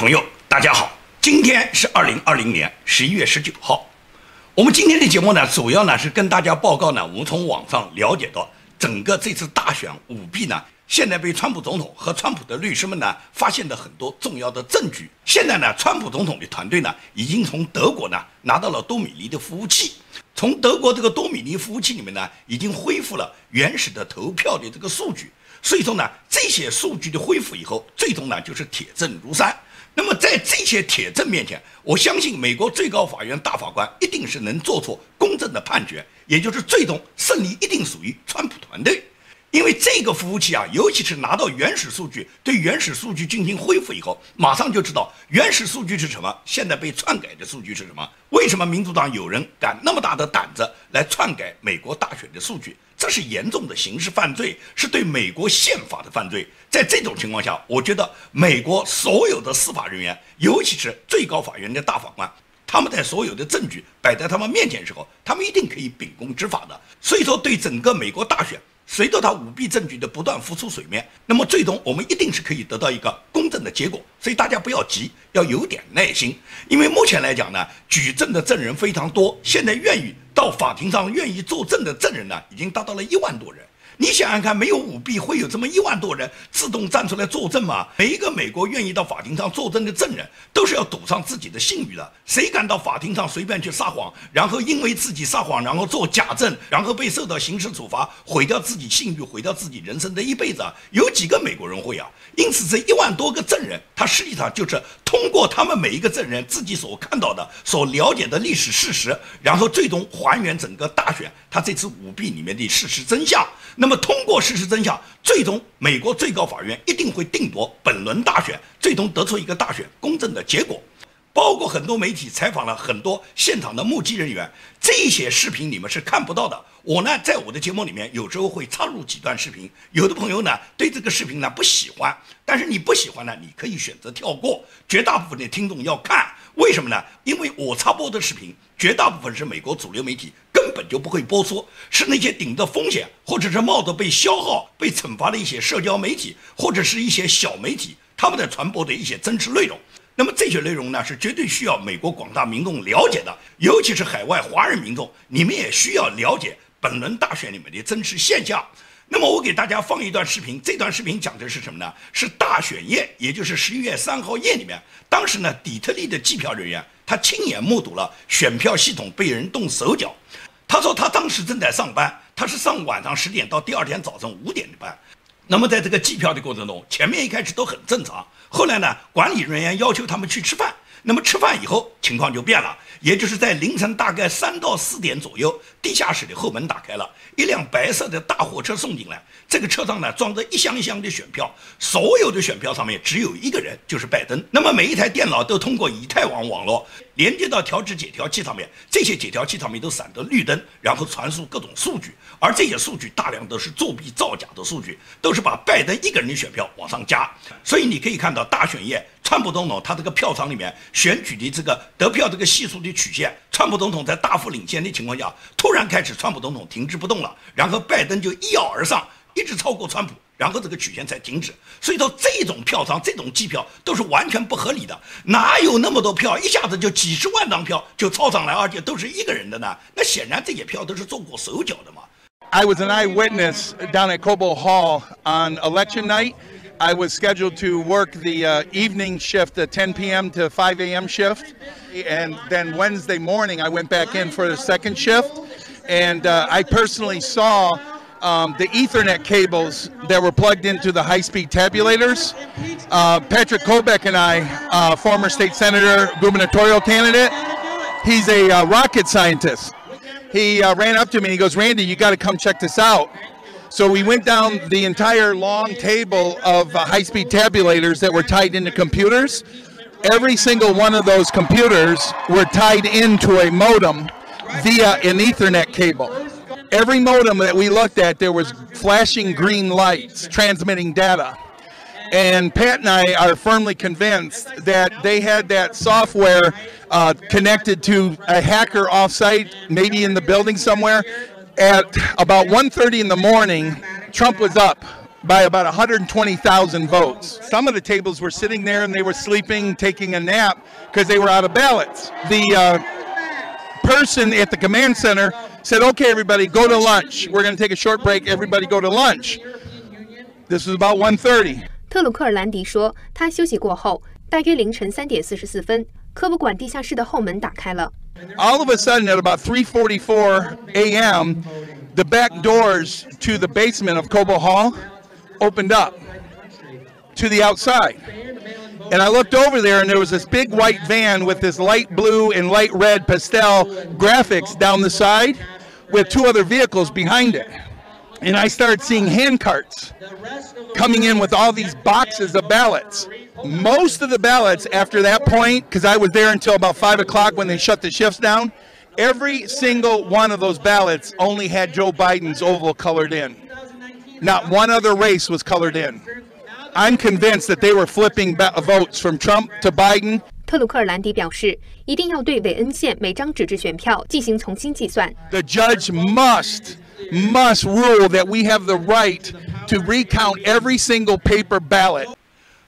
朋友，大家好，今天是二零二零年十一月十九号。我们今天的节目呢，主要呢是跟大家报告呢，我们从网上了解到整个这次大选舞弊呢，现在被川普总统和川普的律师们呢发现的很多重要的证据。现在呢，川普总统的团队呢，已经从德国呢拿到了多米尼的服务器，从德国这个多米尼服务器里面呢，已经恢复了原始的投票的这个数据。所以说呢，这些数据的恢复以后，最终呢就是铁证如山。那么在这些铁证面前，我相信美国最高法院大法官一定是能做出公正的判决，也就是最终胜利一定属于川普团队。因为这个服务器啊，尤其是拿到原始数据，对原始数据进行恢复以后，马上就知道原始数据是什么，现在被篡改的数据是什么。为什么民主党有人敢那么大的胆子来篡改美国大选的数据？这是严重的刑事犯罪，是对美国宪法的犯罪。在这种情况下，我觉得美国所有的司法人员，尤其是最高法院的大法官，他们在所有的证据摆在他们面前的时候，他们一定可以秉公执法的。所以说，对整个美国大选。随着他舞弊证据的不断浮出水面，那么最终我们一定是可以得到一个公正的结果。所以大家不要急，要有点耐心。因为目前来讲呢，举证的证人非常多，现在愿意到法庭上愿意作证的证人呢，已经达到了一万多人。你想想看，没有舞弊，会有这么一万多人自动站出来作证吗？每一个美国愿意到法庭上作证的证人，都是要赌上自己的信誉的。谁敢到法庭上随便去撒谎，然后因为自己撒谎，然后做假证，然后被受到刑事处罚，毁掉自己信誉，毁掉自己人生的一辈子？有几个美国人会啊？因此，这一万多个证人，他实际上就是通过他们每一个证人自己所看到的、所了解的历史事实，然后最终还原整个大选他这次舞弊里面的事实真相。那么，那么通过事实真相，最终美国最高法院一定会定夺本轮大选，最终得出一个大选公正的结果。包括很多媒体采访了很多现场的目击人员，这些视频你们是看不到的。我呢，在我的节目里面有时候会插入几段视频。有的朋友呢，对这个视频呢不喜欢，但是你不喜欢呢，你可以选择跳过。绝大部分的听众要看，为什么呢？因为我插播的视频，绝大部分是美国主流媒体。根本就不会播出，是那些顶着风险或者是冒着被消耗、被惩罚的一些社交媒体或者是一些小媒体，他们在传播的一些真实内容。那么这些内容呢，是绝对需要美国广大民众了解的，尤其是海外华人民众，你们也需要了解本轮大选里面的真实现象。那么我给大家放一段视频，这段视频讲的是什么呢？是大选夜，也就是十一月三号夜里面，当时呢，底特律的计票人员他亲眼目睹了选票系统被人动手脚。他说他当时正在上班，他是上晚上十点到第二天早上五点的班。那么在这个计票的过程中，前面一开始都很正常，后来呢，管理人员要求他们去吃饭。那么吃饭以后，情况就变了，也就是在凌晨大概三到四点左右，地下室的后门打开了，一辆白色的大货车送进来。这个车上呢装着一箱一箱的选票，所有的选票上面只有一个人，就是拜登。那么每一台电脑都通过以太网网络连接到调制解调器上面，这些解调器上面都闪着绿灯，然后传输各种数据，而这些数据大量都是作弊造假的数据，都是把拜登一个人的选票往上加。所以你可以看到大选夜，川普总统他这个票仓里面选举的这个得票这个系数的曲线，川普总统在大幅领先的情况下，突然开始川普总统停滞不动了，然后拜登就一跃而上。一直超过川普，然后这个曲线才停止。所以说，这种票仓、这种计票都是完全不合理的。哪有那么多票，一下子就几十万张票就抄上来，而且都是一个人的呢？那显然这些票都是做过手脚的嘛。I was an eyewitness down at Cobo Hall on election night. I was scheduled to work the uh, evening shift, the 10 p.m. to 5 a.m. shift, and then Wednesday morning I went back in for the second shift, and uh, I personally saw um, the Ethernet cables that were plugged into the high-speed tabulators. Uh, Patrick Kobeck and I, uh, former state senator, gubernatorial candidate, he's a uh, rocket scientist. He uh, ran up to me and he goes, Randy, you got to come check this out. So we went down the entire long table of uh, high-speed tabulators that were tied into computers. Every single one of those computers were tied into a modem via an Ethernet cable every modem that we looked at, there was flashing green lights transmitting data. And Pat and I are firmly convinced that they had that software uh, connected to a hacker offsite, maybe in the building somewhere. At about 1.30 in the morning, Trump was up by about 120,000 votes. Some of the tables were sitting there and they were sleeping, taking a nap because they were out of ballots. The uh, person at the command center said, "Okay, everybody, go to lunch. We're going to take a short break. Everybody, go to lunch." This was about 1:30. 特鲁克尔兰迪说，他休息过后，大约凌晨三点四十四分，科博馆地下室的后门打开了。All of a sudden, at about 3:44 a.m., the back doors to the basement of Cobo Hall opened up to the outside. And I looked over there, and there was this big white van with this light blue and light red pastel graphics down the side with two other vehicles behind it. And I started seeing hand carts coming in with all these boxes of ballots. Most of the ballots after that point, because I was there until about 5 o'clock when they shut the shifts down, every single one of those ballots only had Joe Biden's oval colored in. Not one other race was colored in. I'm convinced that they were flipping votes from Trump to Biden. 特鲁克尔兰迪表示，一定要对韦恩县每张纸质选票进行重新计算。The judge must must rule that we have the right to recount every single paper ballot.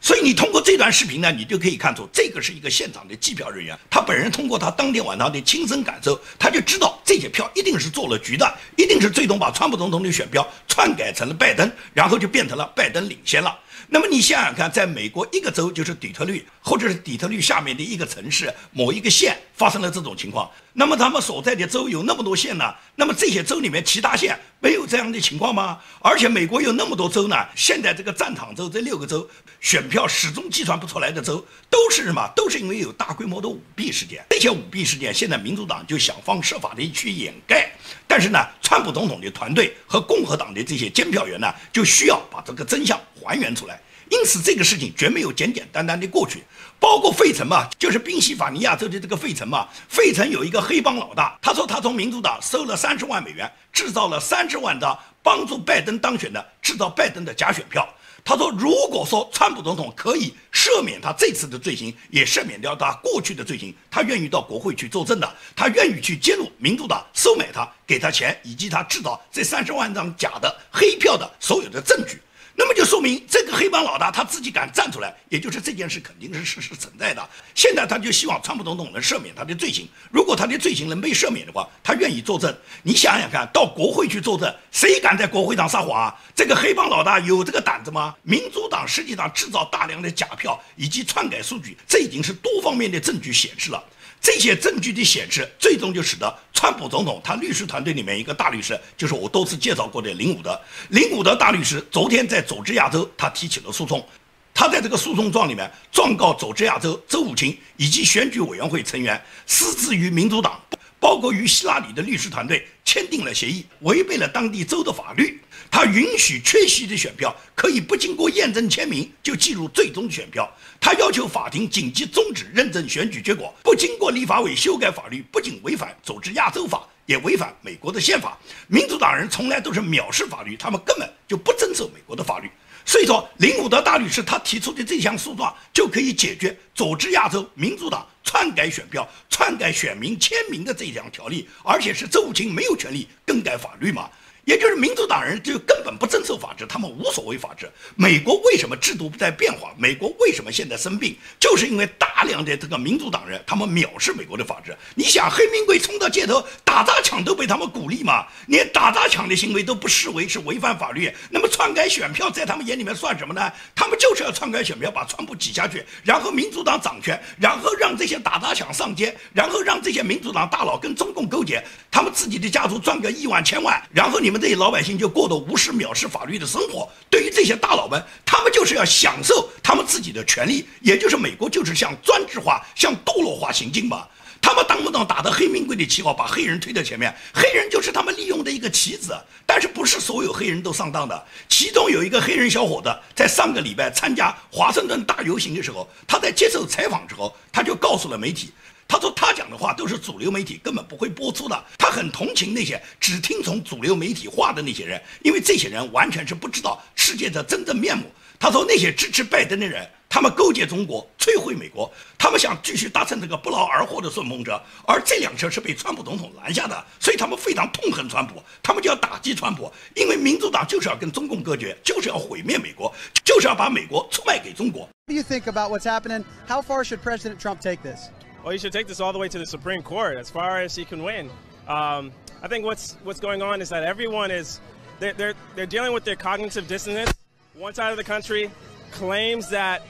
所以你通过这段视频呢，你就可以看出，这个是一个现场的计票人员，他本人通过他当天晚上的亲身感受，他就知道这些票一定是做了局的，一定是最终把川普总统的选票篡改成了拜登，然后就变成了拜登领先了。那么你想想看，在美国一个州就是底特律，或者是底特律下面的一个城市某一个县发生了这种情况，那么他们所在的州有那么多县呢？那么这些州里面其他县没有这样的情况吗？而且美国有那么多州呢，现在这个战场州这六个州选票始终计算不出来的州，都是什么？都是因为有大规模的舞弊事件。这些舞弊事件现在民主党就想方设法的去掩盖，但是呢，川普总统的团队和共和党的这些监票员呢，就需要把这个真相还原出来。因此，这个事情绝没有简简单单的过去。包括费城嘛，就是宾夕法尼亚州的这个费城嘛。费城有一个黑帮老大，他说他从民主党收了三十万美元，制造了三十万张帮助拜登当选的、制造拜登的假选票。他说，如果说川普总统可以赦免他这次的罪行，也赦免掉他过去的罪行，他愿意到国会去作证的，他愿意去揭露民主党收买他、给他钱，以及他制造这三十万张假的黑票的所有的证据。那么就说明这个黑帮老大他自己敢站出来，也就是这件事肯定是事实存在的。现在他就希望川普总统能赦免他的罪行。如果他的罪行能被赦免的话，他愿意作证。你想想看，到国会去作证，谁敢在国会上撒谎啊？这个黑帮老大有这个胆子吗？民主党实际上制造大量的假票以及篡改数据，这已经是多方面的证据显示了。这些证据的显示，最终就使得川普总统他律师团队里面一个大律师，就是我多次介绍过的林伍德。林伍德大律师昨天在佐治亚州，他提起了诉讼。他在这个诉讼状里面状告佐治亚州州务卿以及选举委员会成员私自与民主党，包括与希拉里的律师团队签订了协议，违背了当地州的法律。他允许缺席的选票可以不经过验证签名就计入最终选票。他要求法庭紧急终止认证选举结果，不经过立法委修改法律，不仅违反组织亚洲法，也违反美国的宪法。民主党人从来都是藐视法律，他们根本就不遵守美国的法律。所以说，林伍德大律师他提出的这项诉状就可以解决组织亚洲民主党篡改选票、篡改选民签名的这项条例，而且是州务卿没有权利更改法律嘛。也就是民主党人就根本不遵守法治，他们无所谓法治。美国为什么制度不在变化？美国为什么现在生病？就是因为大量的这个民主党人，他们藐视美国的法治。你想，黑名贵冲到街头打砸抢都被他们鼓励吗？连打砸抢的行为都不视为是违反法律，那么篡改选票在他们眼里面算什么呢？他们就是要篡改选票，把川普挤下去，然后民主党掌权，然后让这些打砸抢上街，然后让这些民主党大佬跟中共勾结，他们自己的家族赚个亿万千万，然后你。我们这些老百姓就过得无视、藐视法律的生活。对于这些大佬们，他们就是要享受他们自己的权利，也就是美国就是向专制化、向堕落化行进嘛。他们当不当打着黑名贵的旗号，把黑人推在前面，黑人就是他们利用的一个棋子。但是不是所有黑人都上当的？其中有一个黑人小伙子，在上个礼拜参加华盛顿大游行的时候，他在接受采访之后，他就告诉了媒体。他说他讲的话都是主流媒体根本不会播出的。他很同情那些只听从主流媒体话的那些人，因为这些人完全是不知道世界的真正面目。他说那些支持拜登的人。他们勾结中国，摧毁美国，他们想继续搭乘这个不劳而获的顺风车，而这辆车是被川普总统拦下的，所以他们非常痛恨川普，他们就要打击川普，因为民主党就是要跟中共隔绝，就是要毁灭美国，就是要把美国出卖给中国。Do you think about what's happening? How far should President Trump take this? Well, he should take this all the way to the Supreme Court, as far as he can win. Um, I think what's what's going on is that everyone is they're, they're they're dealing with their cognitive dissonance. One side of the country claims that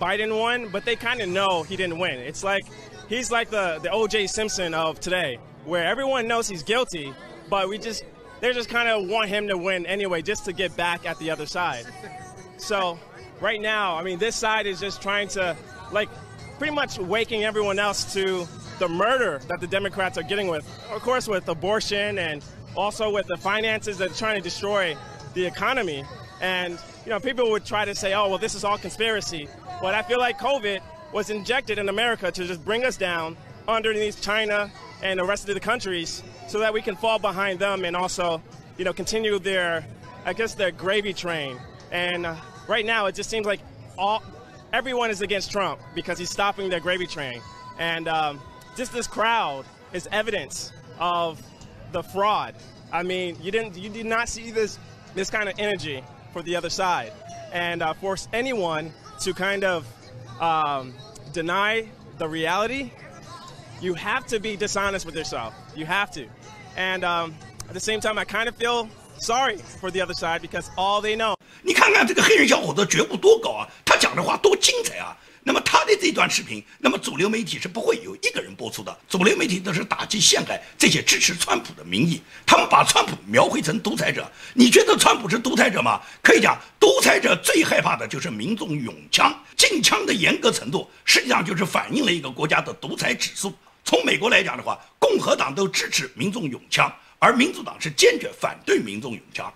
Biden won, but they kind of know he didn't win. It's like he's like the the O.J. Simpson of today, where everyone knows he's guilty, but we just they just kind of want him to win anyway, just to get back at the other side. So right now, I mean, this side is just trying to like pretty much waking everyone else to the murder that the Democrats are getting with, of course, with abortion and also with the finances that are trying to destroy the economy. And you know, people would try to say, "Oh, well, this is all conspiracy." But I feel like COVID was injected in America to just bring us down underneath China and the rest of the countries, so that we can fall behind them and also, you know, continue their, I guess, their gravy train. And uh, right now, it just seems like all everyone is against Trump because he's stopping their gravy train. And um, just this crowd is evidence of the fraud. I mean, you didn't, you did not see this, this kind of energy for the other side, and uh, force anyone to kind of um, deny the reality. You have to be dishonest with yourself. You have to, and um, at the same time, I kind of feel sorry for the other side because all they know. 你看看这个黑人小伙子觉悟多高啊！他讲的话多精彩啊！那么他的这段视频，那么主流媒体是不会有一个人播出的。主流媒体都是打击陷害这些支持川普的民意，他们把川普描绘成独裁者。你觉得川普是独裁者吗？可以讲，独裁者最害怕的就是民众拥枪，禁枪的严格程度，实际上就是反映了一个国家的独裁指数。从美国来讲的话，共和党都支持民众拥枪，而民主党是坚决反对民众拥枪。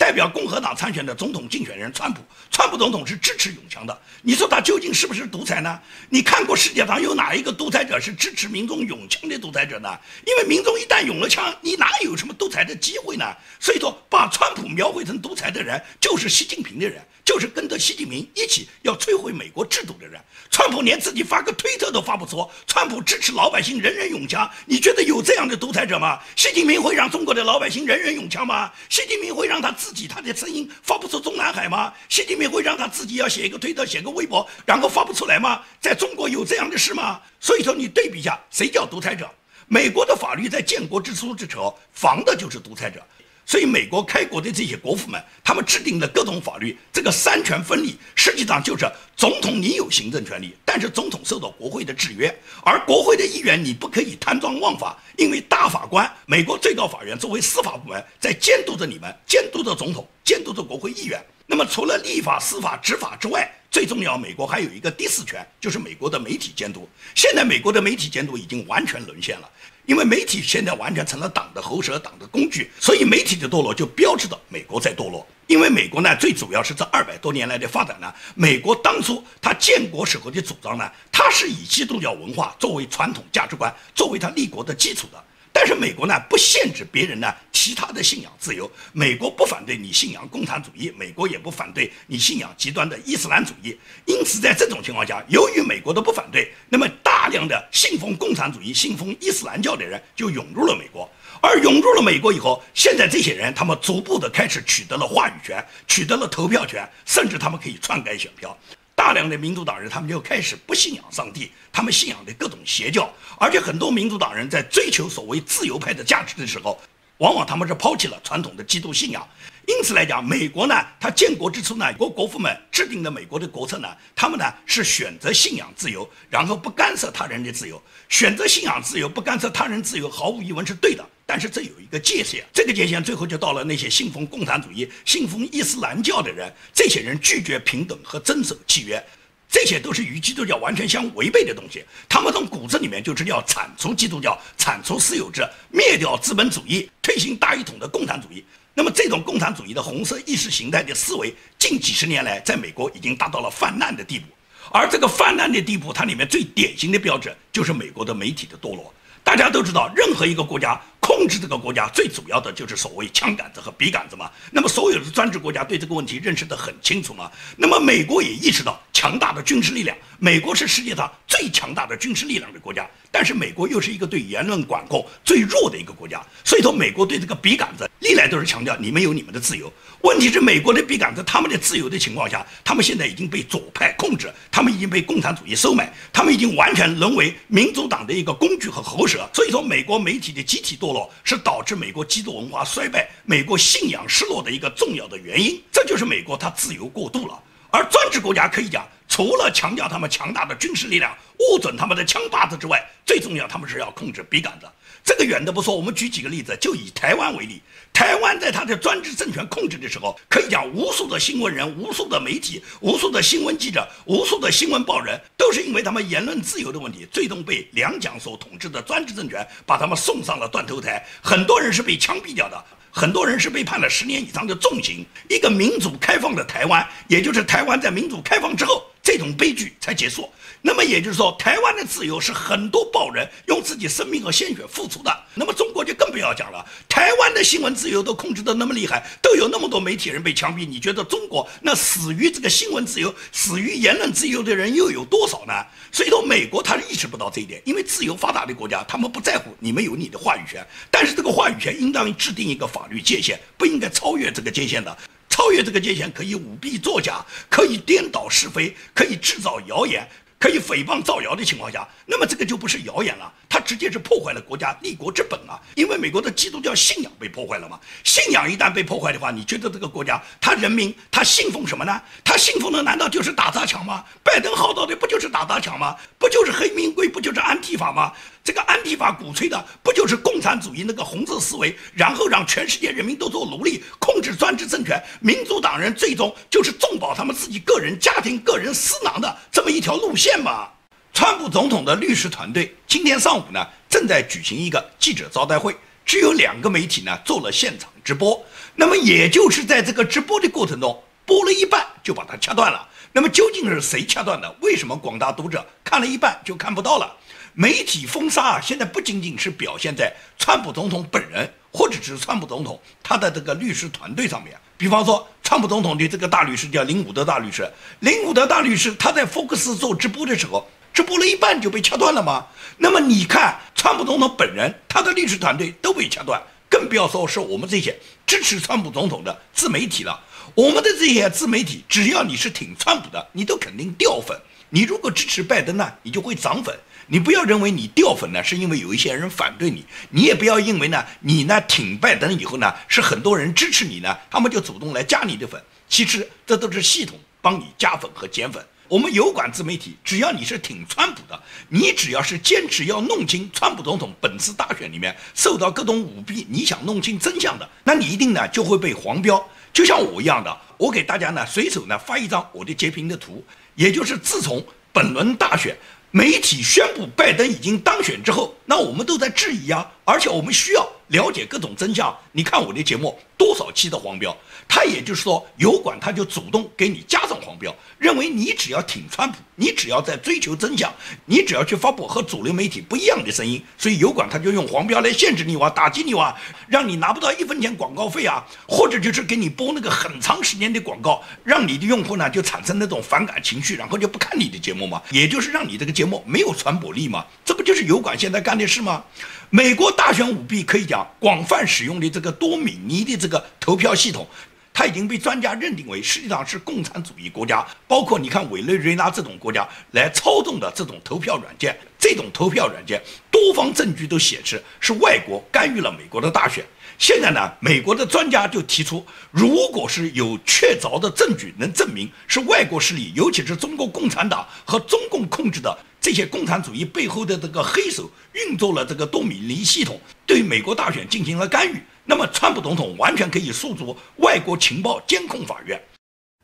代表共和党参选的总统竞选人川普，川普总统是支持永枪的。你说他究竟是不是独裁呢？你看过世界上有哪一个独裁者是支持民众永枪的独裁者呢？因为民众一旦拥了枪，你哪有什么独裁的机会呢？所以说，把川普描绘成独裁的人，就是习近平的人，就是跟着习近平一起要摧毁美国制度的人。川普连自己发个推特都发不出，川普支持老百姓人人永枪，你觉得有这样的独裁者吗？习近平会让中国的老百姓人人永枪吗？习近平会让他自自己他的声音发不出中南海吗？习近平会让他自己要写一个推特、写个微博，然后发不出来吗？在中国有这样的事吗？所以说你对比一下，谁叫独裁者？美国的法律在建国之初之时候防的就是独裁者。所以，美国开国的这些国父们，他们制定的各种法律，这个三权分立，实际上就是总统你有行政权利，但是总统受到国会的制约，而国会的议员你不可以贪赃枉法，因为大法官，美国最高法院作为司法部门，在监督着你们，监督着总统，监督着国会议员。那么，除了立法、司法、执法之外，最重要，美国还有一个第四权，就是美国的媒体监督。现在，美国的媒体监督已经完全沦陷了。因为媒体现在完全成了党的喉舌、党的工具，所以媒体的堕落就标志着美国在堕落。因为美国呢，最主要是这二百多年来的发展呢，美国当初它建国时候的主张呢，它是以基督教文化作为传统价值观，作为它立国的基础的。但是美国呢，不限制别人呢其他的信仰自由。美国不反对你信仰共产主义，美国也不反对你信仰极端的伊斯兰主义。因此，在这种情况下，由于美国的不反对，那么大量的信奉共产主义、信奉伊斯兰教的人就涌入了美国。而涌入了美国以后，现在这些人他们逐步的开始取得了话语权，取得了投票权，甚至他们可以篡改选票。大量的民主党人，他们就开始不信仰上帝，他们信仰的各种邪教，而且很多民主党人在追求所谓自由派的价值的时候，往往他们是抛弃了传统的基督信仰。因此来讲，美国呢，它建国之初呢，国国父们制定的美国的国策呢，他们呢是选择信仰自由，然后不干涉他人的自由，选择信仰自由，不干涉他人自由，毫无疑问是对的。但是这有一个界限，这个界限最后就到了那些信奉共产主义、信奉伊斯兰教的人，这些人拒绝平等和遵守契约，这些都是与基督教完全相违背的东西。他们从骨子里面就是要铲除基督教、铲除私有制、灭掉资本主义、推行大一统的共产主义。那么这种共产主义的红色意识形态的思维，近几十年来在美国已经达到了泛滥的地步。而这个泛滥的地步，它里面最典型的标志就是美国的媒体的堕落。大家都知道，任何一个国家。控制这个国家最主要的就是所谓枪杆子和笔杆子嘛。那么所有的专制国家对这个问题认识得很清楚嘛。那么美国也意识到强大的军事力量，美国是世界上最强大的军事力量的国家，但是美国又是一个对言论管控最弱的一个国家，所以说美国对这个笔杆子历来都是强调你们有你们的自由。问题是美国的笔杆子他们的自由的情况下，他们现在已经被左派控制，他们已经被共产主义收买，他们已经完全沦为民主党的一个工具和喉舌。所以说，美国媒体的集体堕落是导致美国基督文化衰败、美国信仰失落的一个重要的原因。这就是美国它自由过度了，而专制国家可以讲，除了强调他们强大的军事力量、握准他们的枪把子之外，最重要他们是要控制笔杆子。这个远的不说，我们举几个例子，就以台湾为例。台湾在他的专制政权控制的时候，可以讲无数的新闻人、无数的媒体、无数的新闻记者、无数的新闻报人，都是因为他们言论自由的问题，最终被两蒋所统治的专制政权把他们送上了断头台。很多人是被枪毙掉的，很多人是被判了十年以上的重刑。一个民主开放的台湾，也就是台湾在民主开放之后，这种悲剧才结束。那么也就是说，台湾的自由是很多报人用自己生命和鲜血付出的。那么中国就更不要讲了，台湾的新闻自由都控制得那么厉害，都有那么多媒体人被枪毙。你觉得中国那死于这个新闻自由、死于言论自由的人又有多少呢？所以说，美国他是意识不到这一点，因为自由发达的国家他们不在乎你们有你的话语权，但是这个话语权应当制定一个法律界限，不应该超越这个界限的。超越这个界限可以舞弊作假，可以颠倒是非，可以制造谣言。可以诽谤造谣的情况下，那么这个就不是谣言了，它直接是破坏了国家立国之本啊！因为美国的基督教信仰被破坏了嘛，信仰一旦被破坏的话，你觉得这个国家他人民他信奉什么呢？他信奉的难道就是打砸抢吗？拜登号召的不就是打砸抢吗？不就是黑名贵？不就是安提法吗？这个安提法鼓吹的不就是共产主义那个红色思维，然后让全世界人民都做奴隶，控制专制政权，民主党人最终就是重保他们自己个人家庭、个人私囊的这么一条路线嘛？川普总统的律师团队今天上午呢正在举行一个记者招待会，只有两个媒体呢做了现场直播，那么也就是在这个直播的过程中，播了一半就把它掐断了。那么究竟是谁掐断的？为什么广大读者看了一半就看不到了？媒体封杀啊，现在不仅仅是表现在川普总统本人，或者是川普总统他的这个律师团队上面。比方说，川普总统的这个大律师叫林伍德大律师，林伍德大律师他在福克斯做直播的时候，直播了一半就被掐断了吗？那么你看，川普总统本人他的律师团队都被掐断，更不要说是我们这些支持川普总统的自媒体了。我们的这些自媒体，只要你是挺川普的，你都肯定掉粉；你如果支持拜登呢，你就会涨粉。你不要认为你掉粉呢，是因为有一些人反对你；你也不要认为呢，你呢挺拜登以后呢，是很多人支持你呢，他们就主动来加你的粉。其实这都是系统帮你加粉和减粉。我们有管自媒体，只要你是挺川普的，你只要是坚持要弄清川普总统本次大选里面受到各种舞弊，你想弄清真相的，那你一定呢就会被黄标。就像我一样的，我给大家呢随手呢发一张我的截屏的图，也就是自从本轮大选。媒体宣布拜登已经当选之后，那我们都在质疑啊，而且我们需要了解各种真相。你看我的节目多少期的黄标，他也就是说，油管他就主动给你加上黄标，认为你只要挺川普，你只要在追求真相，你只要去发布和主流媒体不一样的声音，所以油管他就用黄标来限制你哇，打击你哇，让你拿不到一分钱广告费啊，或者就是给你播那个很长时间的广告，让你的用户呢就产生那种反感情绪，然后就不看你的节目嘛，也就是让你这个节目没有传播力嘛，这不就是油管现在干的事吗？美国大选舞弊可以讲广泛使用的这个多米尼的这个投票系统，它已经被专家认定为实际上是共产主义国家，包括你看委内瑞拉这种国家来操纵的这种投票软件，这种投票软件多方证据都显示是外国干预了美国的大选。现在呢，美国的专家就提出，如果是有确凿的证据能证明是外国势力，尤其是中国共产党和中共控制的。这些共产主义背后的这个黑手运作了这个多米尼系统，对美国大选进行了干预。那么，川普总统完全可以诉诸外国情报监控法院。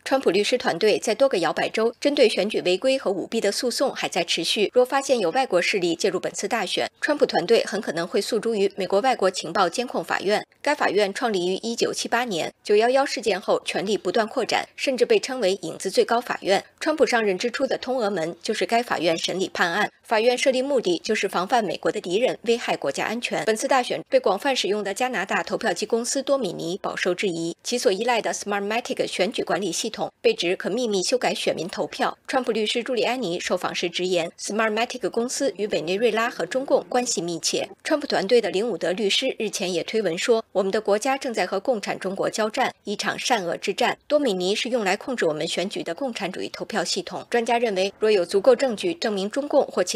川普律师团队在多个摇摆州针对选举违规和舞弊的诉讼还在持续。若发现有外国势力介入本次大选，川普团队很可能会诉诸于美国外国情报监控法院。该法院创立于1978年，911事件后权力不断扩展，甚至被称为“影子最高法院”。川普上任之初的通俄门就是该法院审理判案。法院设立目的就是防范美国的敌人危害国家安全。本次大选被广泛使用的加拿大投票机公司多米尼饱受质疑，其所依赖的 Smartmatic 选举管理系统被指可秘密修改选民投票。川普律师朱利安尼受访时直言，Smartmatic 公司与委内瑞拉和中共关系密切。川普团队的林伍德律师日前也推文说：“我们的国家正在和共产中国交战，一场善恶之战。多米尼是用来控制我们选举的共产主义投票系统。”专家认为，若有足够证据证明中共或其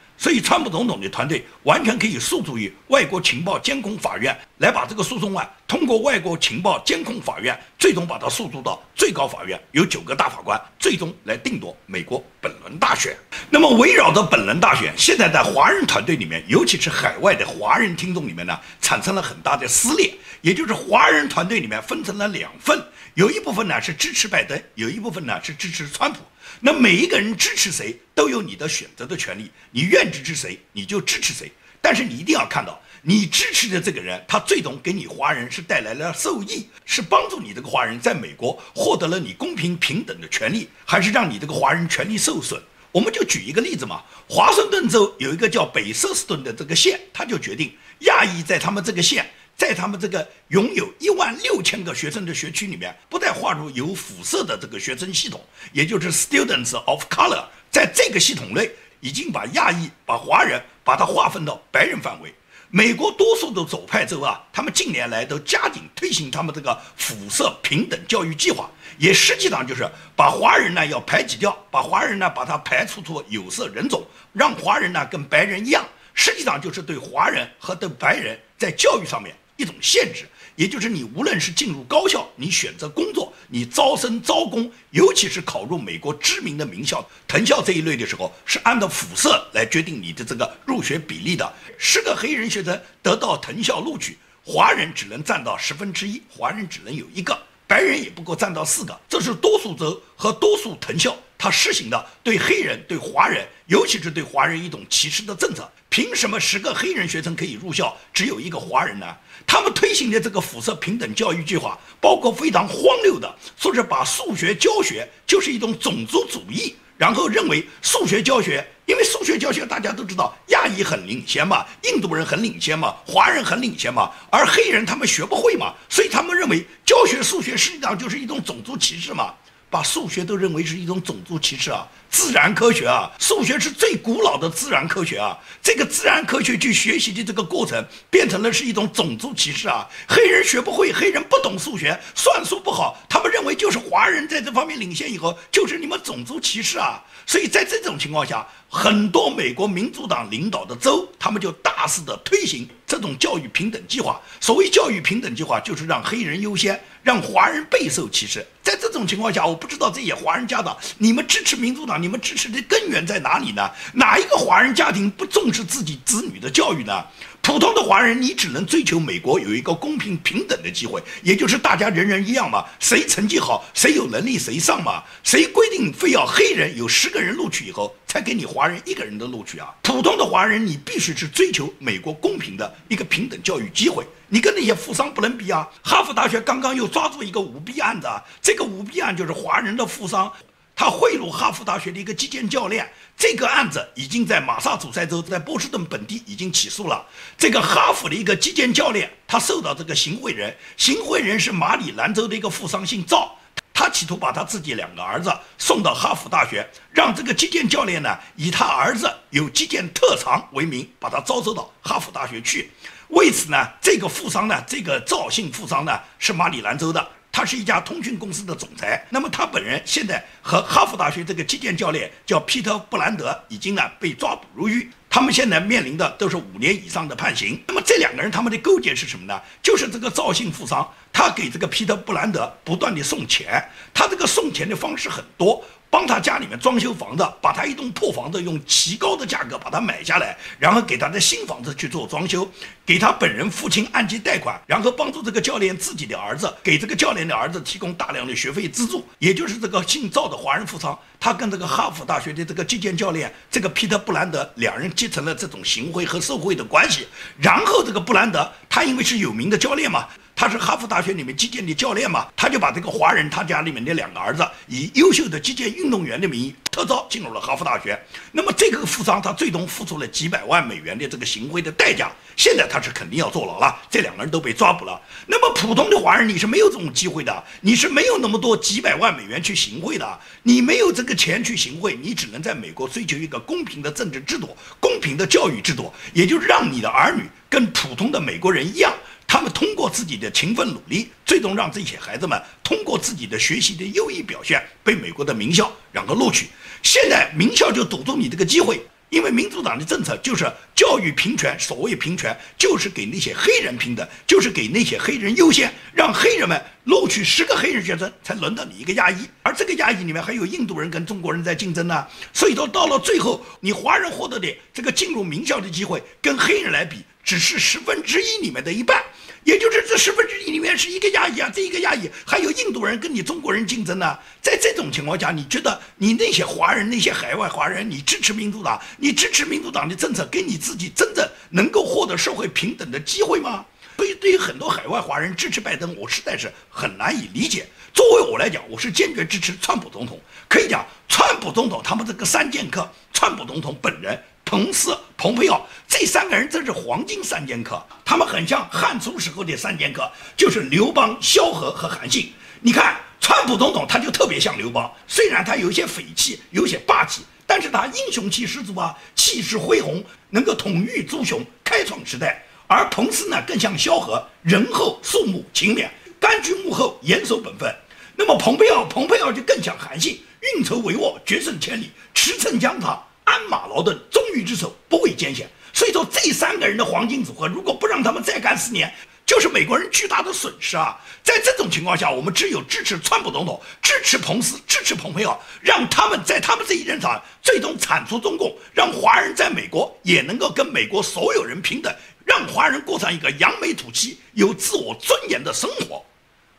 所以，川普总统的团队完全可以诉诸于外国情报监控法院，来把这个诉讼案通过外国情报监控法院，最终把它诉诸到最高法院，有九个大法官最终来定夺美国本轮大选。那么，围绕着本轮大选，现在在华人团队里面，尤其是海外的华人听众里面呢，产生了很大的撕裂，也就是华人团队里面分成了两份，有一部分呢是支持拜登，有一部分呢是支持川普。那每一个人支持谁都有你的选择的权利，你愿支持谁你就支持谁。但是你一定要看到，你支持的这个人，他最终给你华人是带来了受益，是帮助你这个华人在美国获得了你公平平等的权利，还是让你这个华人权利受损？我们就举一个例子嘛，华盛顿州有一个叫北瑟斯顿的这个县，他就决定亚裔在他们这个县。在他们这个拥有一万六千个学生的学区里面，不再划入有辐射的这个学生系统，也就是 Students of Color，在这个系统内已经把亚裔、把华人把它划分到白人范围。美国多数的左派州啊，他们近年来都加紧推行他们这个辐射平等教育计划，也实际上就是把华人呢要排挤掉，把华人呢把它排除出有色人种，让华人呢跟白人一样，实际上就是对华人和对白人在教育上面。一种限制，也就是你无论是进入高校，你选择工作，你招生招工，尤其是考入美国知名的名校、藤校这一类的时候，是按照辐射来决定你的这个入学比例的。十个黑人学生得到藤校录取，华人只能占到十分之一，华人只能有一个，白人也不够占到四个。这是多数州和多数藤校他实行的对黑人、对华人，尤其是对华人一种歧视的政策。凭什么十个黑人学生可以入校，只有一个华人呢？他们推行的这个辐射平等教育计划，包括非常荒谬的，说是把数学教学就是一种种族主义，然后认为数学教学，因为数学教学大家都知道，亚裔很领先嘛，印度人很领先嘛，华人很领先嘛，而黑人他们学不会嘛，所以他们认为教学数学实际上就是一种种族歧视嘛。把数学都认为是一种种族歧视啊！自然科学啊，数学是最古老的自然科学啊！这个自然科学去学习的这个过程，变成了是一种种族歧视啊！黑人学不会，黑人不懂数学，算术不好，他们认为就是华人在这方面领先以后，就是你们种族歧视啊！所以在这种情况下，很多美国民主党领导的州，他们就大肆的推行这种教育平等计划。所谓教育平等计划，就是让黑人优先。让华人备受歧视，在这种情况下，我不知道这些华人家长，你们支持民主党，你们支持的根源在哪里呢？哪一个华人家庭不重视自己子女的教育呢？普通的华人，你只能追求美国有一个公平平等的机会，也就是大家人人一样嘛，谁成绩好，谁有能力谁上嘛，谁规定非要黑人有十个人录取以后才给你华人一个人的录取啊？普通的华人，你必须是追求美国公平的一个平等教育机会，你跟那些富商不能比啊！哈佛大学刚刚又抓住一个舞弊案子，这个舞弊案就是华人的富商。他贿赂哈佛大学的一个击剑教练，这个案子已经在马萨诸塞州，在波士顿本地已经起诉了。这个哈佛的一个击剑教练，他受到这个行贿人，行贿人是马里兰州的一个富商，姓赵，他企图把他自己两个儿子送到哈佛大学，让这个击剑教练呢，以他儿子有击剑特长为名，把他招收到哈佛大学去。为此呢，这个富商呢，这个赵姓富商呢，是马里兰州的。他是一家通讯公司的总裁，那么他本人现在和哈佛大学这个击剑教练叫皮特·布兰德，已经呢被抓捕入狱。他们现在面临的都是五年以上的判刑。那么这两个人他们的勾结是什么呢？就是这个赵姓富商，他给这个皮特·布兰德不断的送钱，他这个送钱的方式很多。帮他家里面装修房子，把他一栋破房子用极高的价格把它买下来，然后给他的新房子去做装修，给他本人父亲按揭贷款，然后帮助这个教练自己的儿子，给这个教练的儿子提供大量的学费资助，也就是这个姓赵的华人富商，他跟这个哈佛大学的这个击剑教练这个皮特布兰德两人结成了这种行贿和受贿的关系，然后这个布兰德他因为是有名的教练嘛。他是哈佛大学里面击剑的教练嘛，他就把这个华人他家里面的两个儿子以优秀的击剑运动员的名义特招进入了哈佛大学。那么这个富商他最终付出了几百万美元的这个行贿的代价，现在他是肯定要坐牢了。这两个人都被抓捕了。那么普通的华人你是没有这种机会的，你是没有那么多几百万美元去行贿的，你没有这个钱去行贿，你只能在美国追求一个公平的政治制度、公平的教育制度，也就是让你的儿女跟普通的美国人一样。他们通过自己的勤奋努力，最终让这些孩子们通过自己的学习的优异表现，被美国的名校然后录取。现在名校就堵住你这个机会，因为民主党的政策就是教育平权，所谓平权就是给那些黑人平等，就是给那些黑人优先，让黑人们录取十个黑人学生才轮到你一个亚裔，而这个亚裔里面还有印度人跟中国人在竞争呢。所以说到了最后，你华人获得的这个进入名校的机会，跟黑人来比。只是十分之一里面的一半，也就是这十分之一里面是一个亚裔啊，这一个亚裔还有印度人跟你中国人竞争呢。在这种情况下，你觉得你那些华人、那些海外华人，你支持民主党，你支持民主党的政策，给你自己真正能够获得社会平等的机会吗？所以，对于很多海外华人支持拜登，我实在是很难以理解。作为我来讲，我是坚决支持川普总统。可以讲，川普总统他们这个三剑客，川普总统本人。彭斯、蓬佩奥这三个人真是黄金三剑客，他们很像汉初时候的三剑客，就是刘邦、萧何和韩信。你看，川普总统他就特别像刘邦，虽然他有些匪气，有些霸气，但是他英雄气十足啊，气势恢宏，能够统御诸雄，开创时代。而彭斯呢，更像萧何，仁厚、肃穆、勤勉，甘居幕后，严守本分。那么蓬佩奥，蓬佩奥就更像韩信，运筹帷幄，决胜千里，驰骋疆场。鞍马劳顿，忠于职守，不畏艰险。所以说，这三个人的黄金组合，如果不让他们再干四年，就是美国人巨大的损失啊！在这种情况下，我们只有支持川普总统，支持彭斯，支持蓬佩奥，让他们在他们这一任上最终铲除中共，让华人在美国也能够跟美国所有人平等，让华人过上一个扬眉吐气、有自我尊严的生活。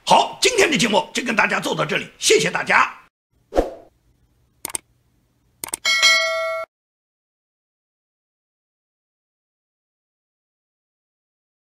好，今天的节目就跟大家做到这里，谢谢大家。